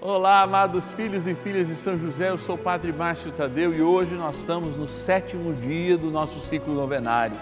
Olá, amados filhos e filhas de São José, eu sou o Padre Márcio Tadeu e hoje nós estamos no sétimo dia do nosso ciclo novenário.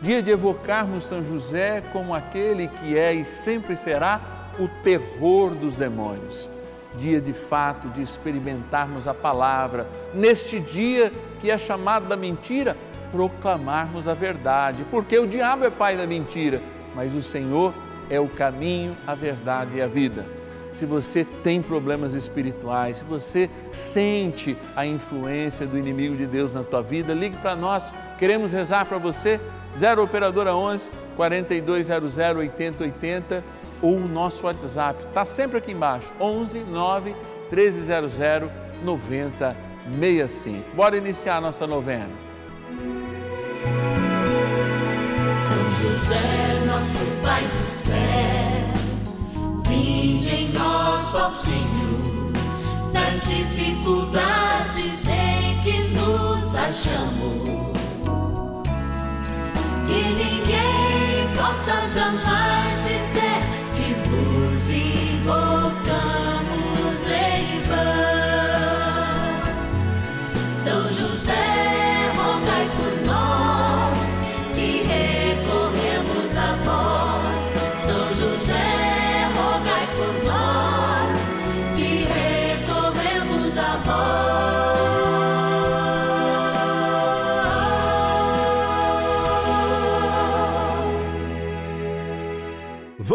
Dia de evocarmos São José como aquele que é e sempre será o terror dos demônios. Dia de fato de experimentarmos a palavra, neste dia que é chamado da mentira, proclamarmos a verdade, porque o diabo é pai da mentira, mas o Senhor é o caminho, a verdade e a vida se você tem problemas espirituais, se você sente a influência do inimigo de Deus na tua vida, ligue para nós. Queremos rezar para você. 0 operadora 11 4200 8080 ou o nosso WhatsApp. Está sempre aqui embaixo. 11 9 1300 9065. Bora iniciar a nossa novena. São José, nosso Pai do céu Vinde em nós, ó Senhor, nas dificuldades em que nos achamos. Que ninguém possa jamais dizer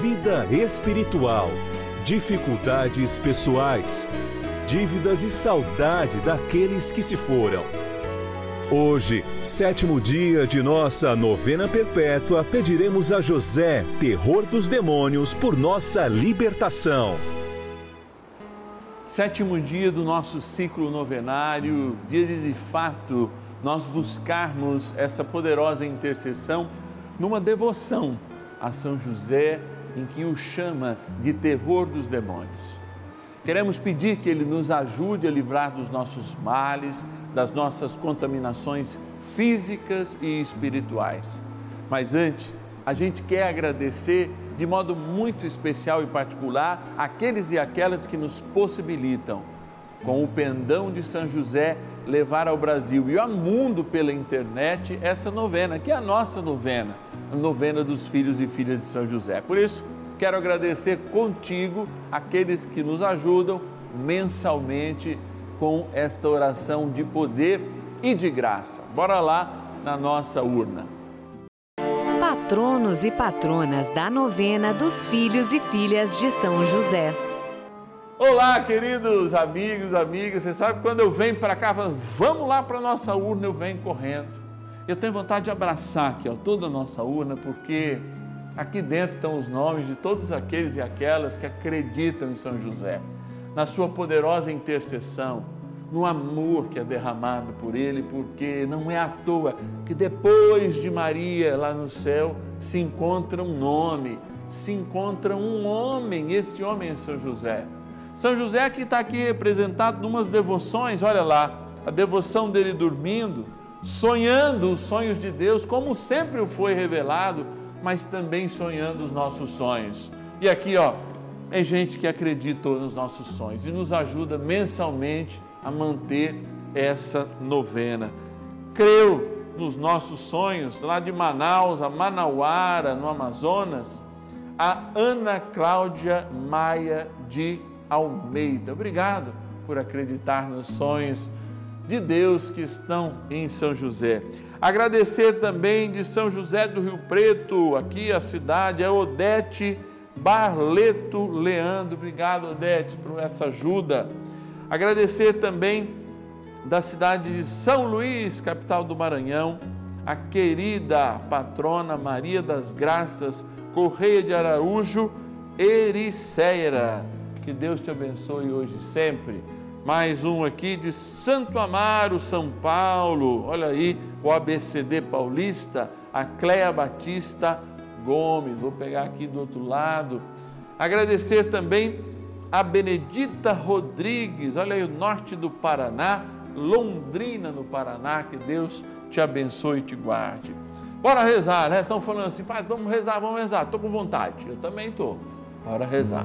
vida espiritual, dificuldades pessoais, dívidas e saudade daqueles que se foram. Hoje, sétimo dia de nossa novena perpétua, pediremos a José, terror dos demônios, por nossa libertação. Sétimo dia do nosso ciclo novenário, dia de de fato nós buscarmos essa poderosa intercessão numa devoção a São José em que o chama de terror dos demônios. Queremos pedir que Ele nos ajude a livrar dos nossos males, das nossas contaminações físicas e espirituais. Mas antes, a gente quer agradecer de modo muito especial e particular aqueles e aquelas que nos possibilitam, com o pendão de São José, levar ao Brasil e ao mundo pela internet essa novena, que é a nossa novena novena dos filhos e filhas de São José. Por isso, quero agradecer contigo aqueles que nos ajudam mensalmente com esta oração de poder e de graça. Bora lá na nossa urna. Patronos e patronas da novena dos filhos e filhas de São José. Olá, queridos amigos, amigas. Você sabe quando eu venho para cá, vamos lá para nossa urna, eu venho correndo eu tenho vontade de abraçar aqui ó, toda a nossa urna, porque aqui dentro estão os nomes de todos aqueles e aquelas que acreditam em São José, na sua poderosa intercessão, no amor que é derramado por ele, porque não é à toa que depois de Maria lá no céu se encontra um nome, se encontra um homem, esse homem é São José. São José que está aqui representado em umas devoções, olha lá, a devoção dele dormindo, sonhando os sonhos de Deus, como sempre o foi revelado, mas também sonhando os nossos sonhos. E aqui, ó, é gente que acredita nos nossos sonhos e nos ajuda mensalmente a manter essa novena. Creu nos nossos sonhos, lá de Manaus a Manauara, no Amazonas, a Ana Cláudia Maia de Almeida. Obrigado por acreditar nos sonhos de Deus que estão em São José. Agradecer também de São José do Rio Preto, aqui a cidade, a Odete Barleto Leandro. Obrigado, Odete, por essa ajuda. Agradecer também da cidade de São Luís, capital do Maranhão, a querida patrona Maria das Graças Correia de Araújo Ericeira. Que Deus te abençoe hoje e sempre Mais um aqui de Santo Amaro, São Paulo. Olha aí, o ABCD paulista, a Cléa Batista Gomes. Vou pegar aqui do outro lado. Agradecer também a Benedita Rodrigues, olha aí, o norte do Paraná, Londrina, no Paraná. Que Deus te abençoe e te guarde. Bora rezar, né? Estão falando assim, pai, vamos rezar, vamos rezar. Estou com vontade. Eu também estou. Bora rezar.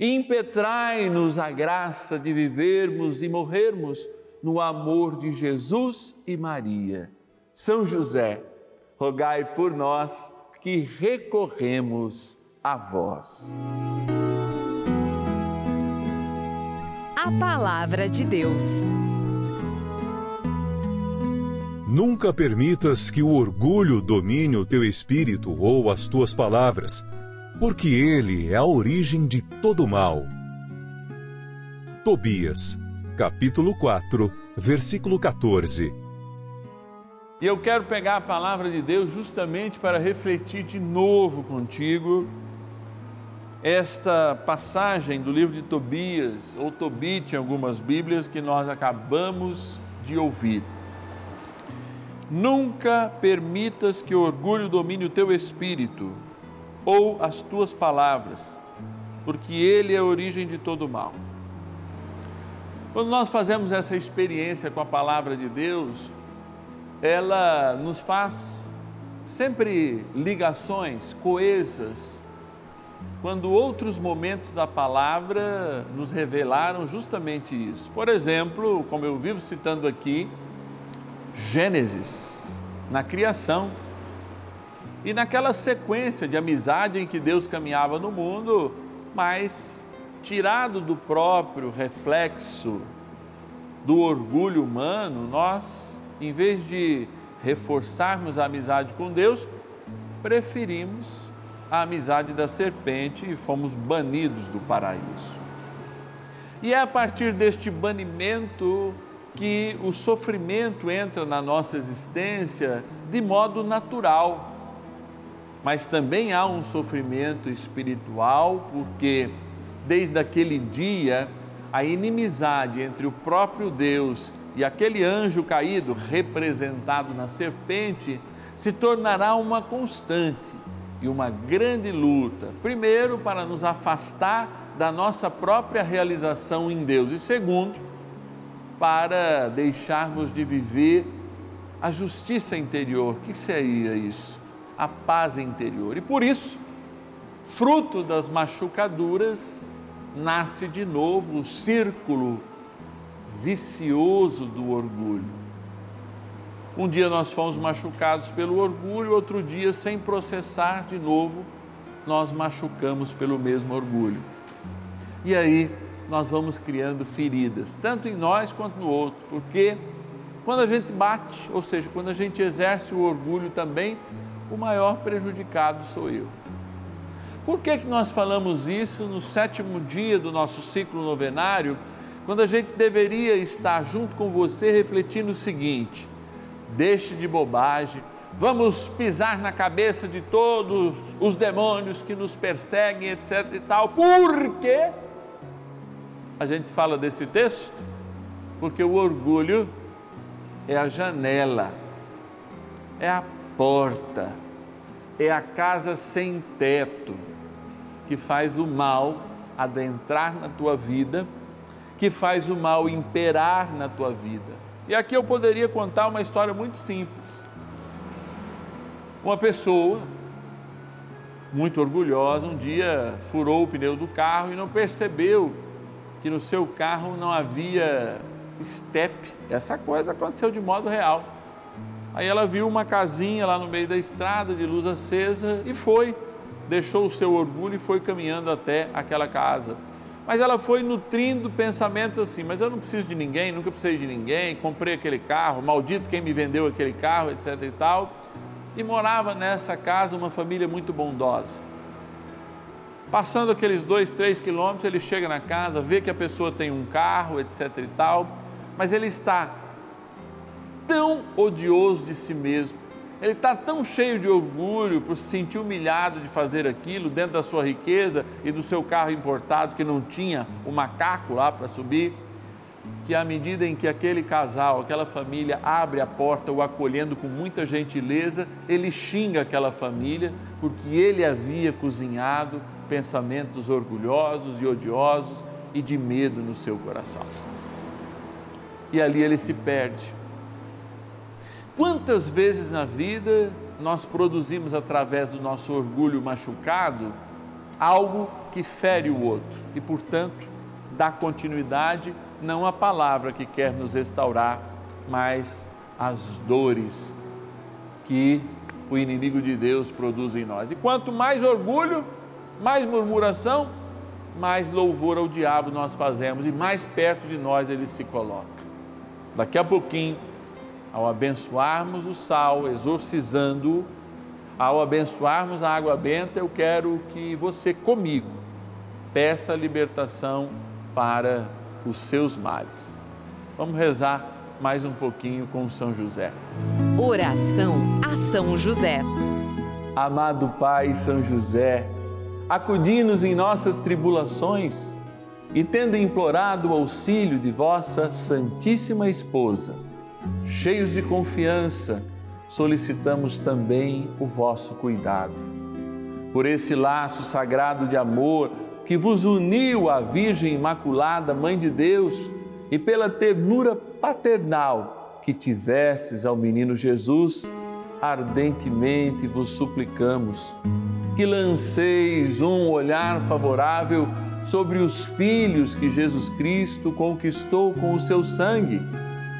impetrai-nos a graça de vivermos e morrermos no amor de Jesus e Maria. São José, rogai por nós que recorremos a vós. A Palavra de Deus. Nunca permitas que o orgulho domine o teu espírito ou as tuas palavras porque ele é a origem de todo mal. Tobias, capítulo 4, versículo 14. E eu quero pegar a palavra de Deus justamente para refletir de novo contigo esta passagem do livro de Tobias, ou Tobit em algumas Bíblias, que nós acabamos de ouvir. Nunca permitas que o orgulho domine o teu espírito ou as tuas palavras, porque Ele é a origem de todo mal. Quando nós fazemos essa experiência com a palavra de Deus, ela nos faz sempre ligações coesas, quando outros momentos da palavra nos revelaram justamente isso. Por exemplo, como eu vivo citando aqui, Gênesis, na criação, e naquela sequência de amizade em que Deus caminhava no mundo, mas tirado do próprio reflexo do orgulho humano, nós, em vez de reforçarmos a amizade com Deus, preferimos a amizade da serpente e fomos banidos do paraíso. E é a partir deste banimento que o sofrimento entra na nossa existência de modo natural mas também há um sofrimento espiritual, porque desde aquele dia a inimizade entre o próprio Deus e aquele anjo caído, representado na serpente, se tornará uma constante e uma grande luta. Primeiro, para nos afastar da nossa própria realização em Deus, e segundo, para deixarmos de viver a justiça interior. O que seria isso? A paz interior. E por isso, fruto das machucaduras, nasce de novo o círculo vicioso do orgulho. Um dia nós fomos machucados pelo orgulho, outro dia, sem processar de novo, nós machucamos pelo mesmo orgulho. E aí nós vamos criando feridas, tanto em nós quanto no outro, porque quando a gente bate, ou seja, quando a gente exerce o orgulho também, o maior prejudicado sou eu. Por que, que nós falamos isso no sétimo dia do nosso ciclo novenário, quando a gente deveria estar junto com você refletindo o seguinte: deixe de bobagem, vamos pisar na cabeça de todos os demônios que nos perseguem, etc e tal. Por quê? A gente fala desse texto porque o orgulho é a janela, é a porta, é a casa sem teto que faz o mal adentrar na tua vida, que faz o mal imperar na tua vida. E aqui eu poderia contar uma história muito simples. Uma pessoa muito orgulhosa um dia furou o pneu do carro e não percebeu que no seu carro não havia step. Essa coisa aconteceu de modo real. Aí ela viu uma casinha lá no meio da estrada de luz acesa e foi, deixou o seu orgulho e foi caminhando até aquela casa. Mas ela foi nutrindo pensamentos assim: mas eu não preciso de ninguém, nunca precisei de ninguém, comprei aquele carro, maldito quem me vendeu aquele carro, etc e tal. E morava nessa casa uma família muito bondosa. Passando aqueles dois, três quilômetros, ele chega na casa, vê que a pessoa tem um carro, etc e tal mas ele está tão odioso de si mesmo, ele está tão cheio de orgulho por se sentir humilhado de fazer aquilo dentro da sua riqueza e do seu carro importado que não tinha o macaco lá para subir, que à medida em que aquele casal, aquela família abre a porta o acolhendo com muita gentileza, ele xinga aquela família porque ele havia cozinhado pensamentos orgulhosos e odiosos e de medo no seu coração e ali ele se perde. Quantas vezes na vida nós produzimos através do nosso orgulho machucado algo que fere o outro e, portanto, dá continuidade não à palavra que quer nos restaurar, mas às dores que o inimigo de Deus produz em nós. E quanto mais orgulho, mais murmuração, mais louvor ao diabo nós fazemos e mais perto de nós ele se coloca. Daqui a pouquinho, ao abençoarmos o sal, exorcizando, ao abençoarmos a água benta, eu quero que você comigo peça a libertação para os seus males. Vamos rezar mais um pouquinho com São José. Oração a São José. Amado Pai São José, acudi-nos em nossas tribulações e tendo implorado o auxílio de vossa Santíssima Esposa, cheios de confiança, solicitamos também o vosso cuidado. Por esse laço sagrado de amor que vos uniu à Virgem Imaculada, Mãe de Deus, e pela ternura paternal que tivesses ao menino Jesus, ardentemente vos suplicamos que lanceis um olhar favorável sobre os filhos que Jesus Cristo conquistou com o seu sangue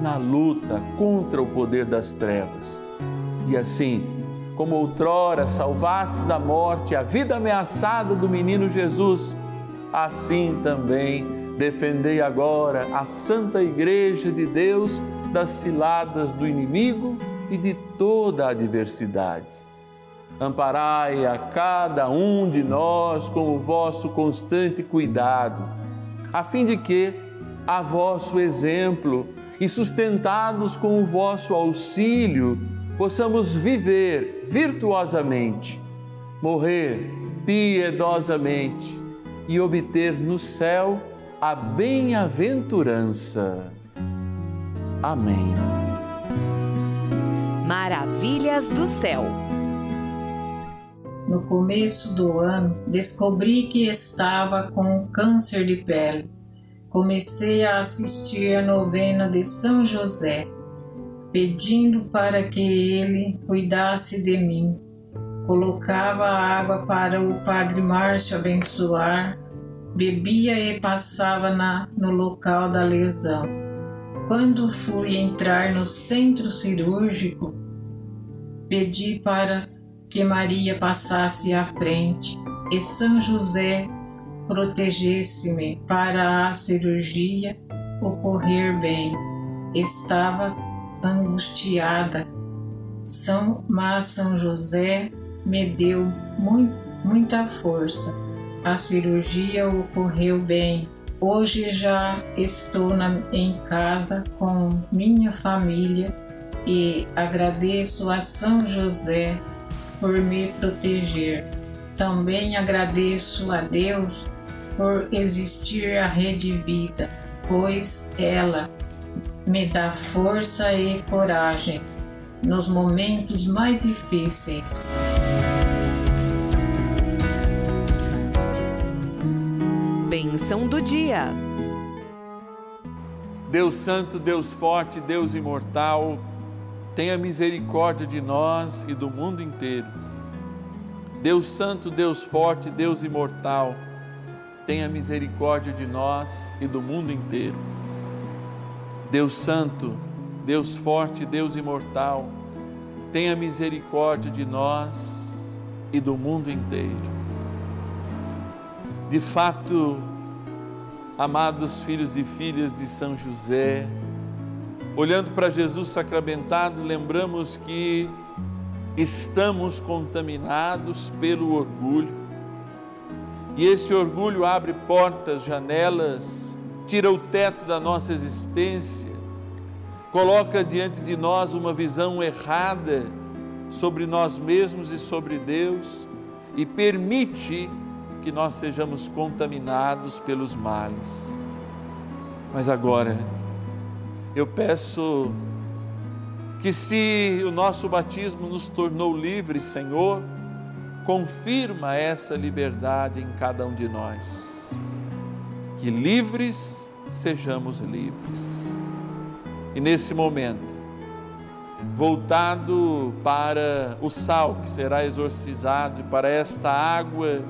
na luta contra o poder das trevas. E assim, como outrora salvaste da morte a vida ameaçada do menino Jesus, assim também defendei agora a Santa Igreja de Deus das ciladas do inimigo e de toda a adversidade. Amparai a cada um de nós com o vosso constante cuidado a fim de que, a vosso exemplo e sustentados com o vosso auxílio, possamos viver virtuosamente, morrer piedosamente e obter no céu a bem-aventurança. Amém. Maravilhas do céu. No começo do ano, descobri que estava com câncer de pele. Comecei a assistir a novena de São José, pedindo para que ele cuidasse de mim. Colocava água para o Padre Márcio abençoar, bebia e passava na, no local da lesão. Quando fui entrar no centro cirúrgico, pedi para que Maria passasse à frente e São José protegesse-me para a cirurgia ocorrer bem. Estava angustiada, São, mas São José me deu muito, muita força. A cirurgia ocorreu bem. Hoje já estou na, em casa com minha família e agradeço a São José por me proteger. Também agradeço a Deus por existir a Rede Vida, pois ela me dá força e coragem nos momentos mais difíceis. Bênção do dia. Deus Santo, Deus Forte, Deus Imortal, tenha misericórdia de nós e do mundo inteiro. Deus Santo, Deus Forte, Deus Imortal, tenha misericórdia de nós e do mundo inteiro. Deus Santo, Deus Forte, Deus Imortal, tenha misericórdia de nós e do mundo inteiro. De fato, amados filhos e filhas de São José, olhando para Jesus sacramentado, lembramos que estamos contaminados pelo orgulho. E esse orgulho abre portas, janelas, tira o teto da nossa existência, coloca diante de nós uma visão errada sobre nós mesmos e sobre Deus e permite que nós sejamos contaminados pelos males. Mas agora, eu peço que, se o nosso batismo nos tornou livres, Senhor, confirma essa liberdade em cada um de nós. Que livres sejamos livres. E nesse momento, voltado para o sal que será exorcizado e para esta água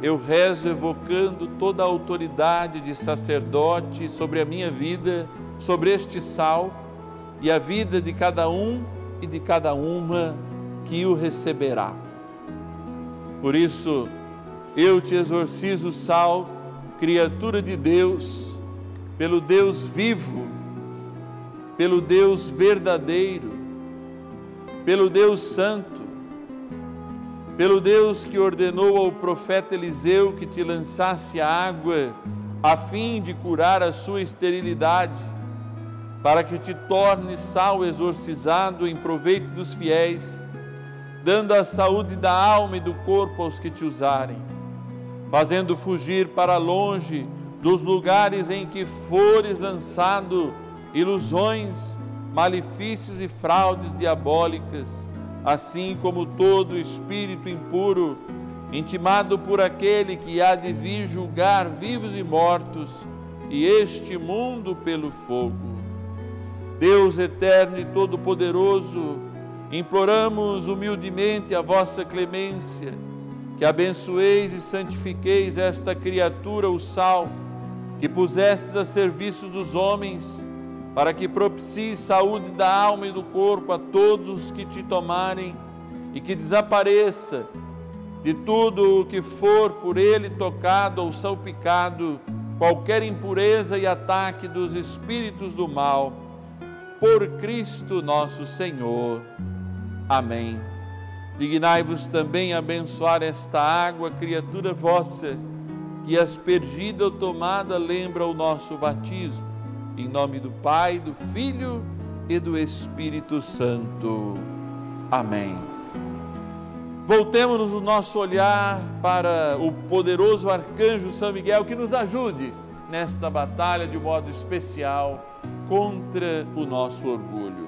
eu rezo evocando toda a autoridade de sacerdote sobre a minha vida, sobre este sal e a vida de cada um e de cada uma que o receberá. Por isso, eu te exorcizo, sal, criatura de Deus, pelo Deus vivo, pelo Deus verdadeiro, pelo Deus santo pelo Deus que ordenou ao profeta Eliseu que te lançasse a água, a fim de curar a sua esterilidade, para que te torne sal exorcizado em proveito dos fiéis, dando a saúde da alma e do corpo aos que te usarem, fazendo fugir para longe dos lugares em que fores lançado ilusões, malefícios e fraudes diabólicas assim como todo espírito impuro, intimado por aquele que há de vir julgar vivos e mortos, e este mundo pelo fogo. Deus eterno e todo-poderoso, imploramos humildemente a vossa clemência, que abençoeis e santifiqueis esta criatura, o sal, que pusestes a serviço dos homens para que propicie saúde da alma e do corpo a todos os que te tomarem e que desapareça de tudo o que for por ele tocado ou salpicado qualquer impureza e ataque dos espíritos do mal, por Cristo nosso Senhor. Amém. Dignai-vos também abençoar esta água, criatura vossa, que aspergida ou tomada lembra o nosso batismo em nome do Pai, do Filho e do Espírito Santo. Amém. Voltemos o nosso olhar para o poderoso arcanjo São Miguel que nos ajude nesta batalha de modo especial contra o nosso orgulho.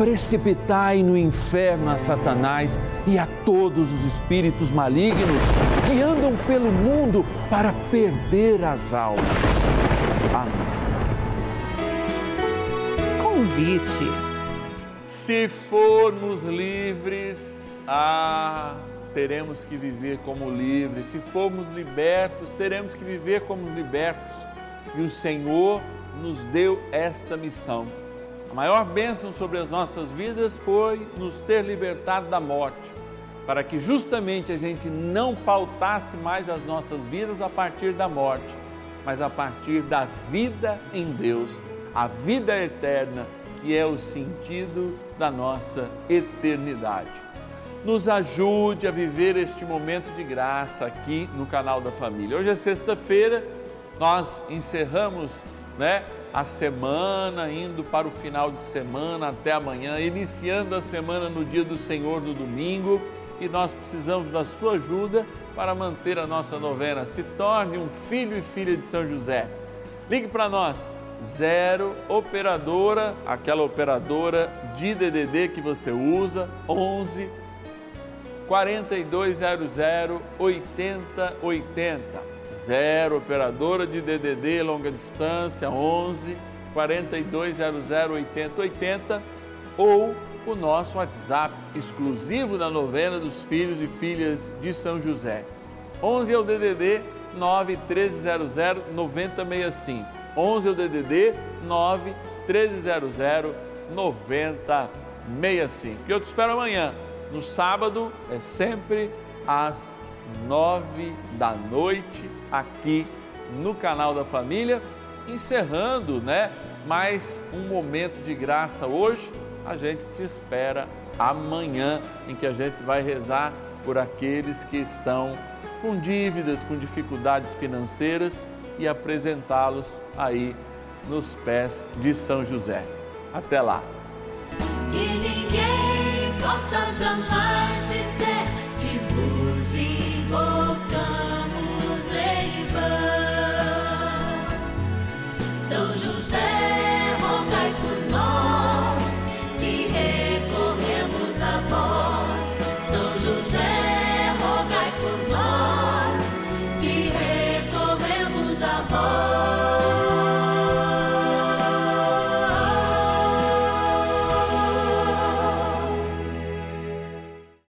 precipitai no inferno a Satanás e a todos os espíritos malignos que andam pelo mundo para perder as almas. Amém. Convite. Se formos livres, ah, teremos que viver como livres. Se formos libertos, teremos que viver como libertos. E o Senhor nos deu esta missão. A maior bênção sobre as nossas vidas foi nos ter libertado da morte, para que justamente a gente não pautasse mais as nossas vidas a partir da morte, mas a partir da vida em Deus, a vida eterna, que é o sentido da nossa eternidade. Nos ajude a viver este momento de graça aqui no canal da família. Hoje é sexta-feira, nós encerramos, né? A semana, indo para o final de semana até amanhã, iniciando a semana no dia do Senhor no domingo, e nós precisamos da sua ajuda para manter a nossa novena. Se torne um filho e filha de São José. Ligue para nós, zero operadora, aquela operadora de DDD que você usa, 11 4200 8080 0 operadora de DDD longa distância 11 4200 8080 ou o nosso WhatsApp exclusivo da novena dos filhos e filhas de São José. 11 é o DDD 9 1300 9065. 11 é o DDD 9 1300 9065. Que eu te espero amanhã. No sábado é sempre às nove da noite aqui no canal da família, encerrando, né, mais um momento de graça hoje. A gente te espera amanhã, em que a gente vai rezar por aqueles que estão com dívidas, com dificuldades financeiras e apresentá-los aí nos pés de São José. Até lá. Que ninguém possa jamais